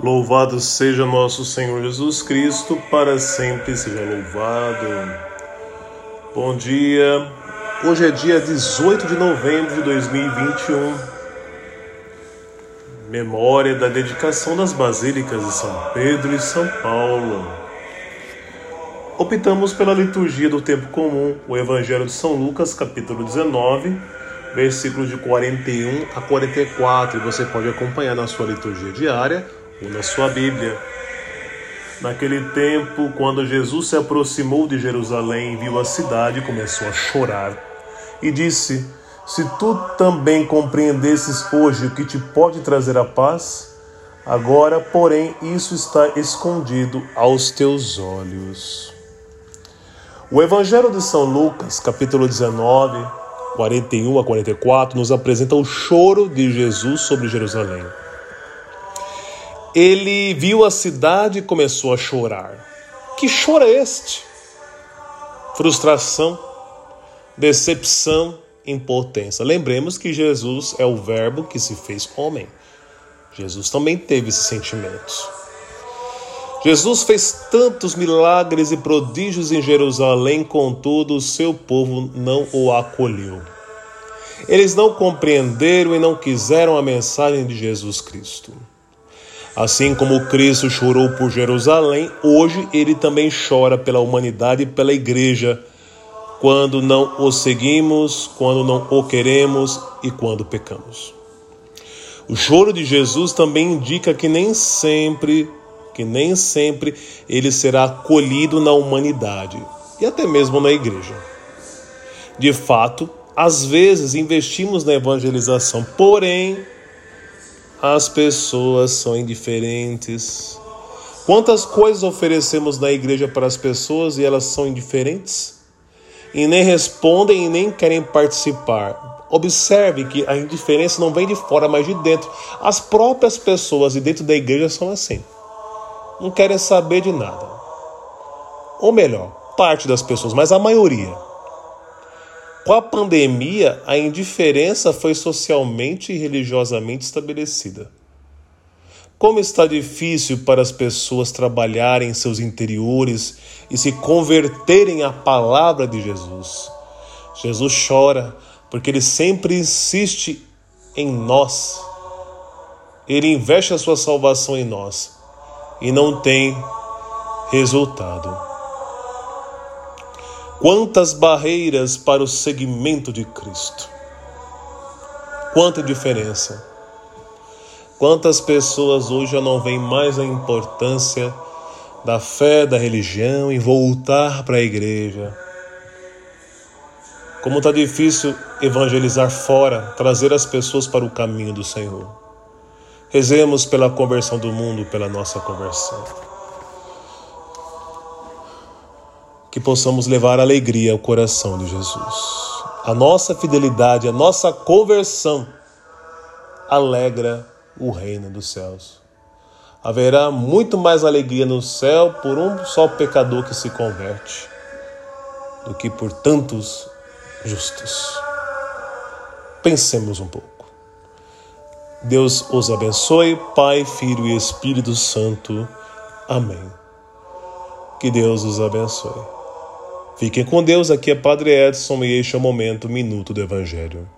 Louvado seja nosso Senhor Jesus Cristo, para sempre seja louvado. Bom dia, hoje é dia 18 de novembro de 2021, memória da dedicação das basílicas de São Pedro e São Paulo. Optamos pela liturgia do tempo comum, o Evangelho de São Lucas, capítulo 19, versículos de 41 a 44, e você pode acompanhar na sua liturgia diária ou na sua Bíblia. Naquele tempo, quando Jesus se aproximou de Jerusalém e viu a cidade, começou a chorar e disse: Se tu também compreendesses hoje o que te pode trazer a paz, agora, porém, isso está escondido aos teus olhos. O Evangelho de São Lucas, capítulo 19, 41 a 44, nos apresenta o choro de Jesus sobre Jerusalém ele viu a cidade e começou a chorar. Que choro é este? Frustração, decepção, impotência. Lembremos que Jesus é o Verbo que se fez homem. Jesus também teve esses sentimentos. Jesus fez tantos milagres e prodígios em Jerusalém, contudo, o seu povo não o acolheu. Eles não compreenderam e não quiseram a mensagem de Jesus Cristo. Assim como Cristo chorou por Jerusalém, hoje ele também chora pela humanidade e pela igreja, quando não o seguimos, quando não o queremos e quando pecamos. O choro de Jesus também indica que nem sempre, que nem sempre ele será acolhido na humanidade e até mesmo na igreja. De fato, às vezes investimos na evangelização, porém as pessoas são indiferentes. Quantas coisas oferecemos na igreja para as pessoas e elas são indiferentes? E nem respondem e nem querem participar. Observe que a indiferença não vem de fora, mas de dentro. As próprias pessoas de dentro da igreja são assim. Não querem saber de nada. Ou melhor, parte das pessoas, mas a maioria. Com a pandemia, a indiferença foi socialmente e religiosamente estabelecida. Como está difícil para as pessoas trabalharem em seus interiores e se converterem à palavra de Jesus. Jesus chora porque ele sempre insiste em nós. Ele investe a sua salvação em nós e não tem resultado. Quantas barreiras para o seguimento de Cristo. Quanta diferença. Quantas pessoas hoje já não veem mais a importância da fé, da religião e voltar para a igreja. Como está difícil evangelizar fora, trazer as pessoas para o caminho do Senhor. Rezemos pela conversão do mundo, pela nossa conversão. Que possamos levar alegria ao coração de Jesus. A nossa fidelidade, a nossa conversão alegra o reino dos céus. Haverá muito mais alegria no céu por um só pecador que se converte do que por tantos justos. Pensemos um pouco. Deus os abençoe, Pai, Filho e Espírito Santo. Amém. Que Deus os abençoe. Fiquem com Deus, aqui é Padre Edson e este é o Momento Minuto do Evangelho.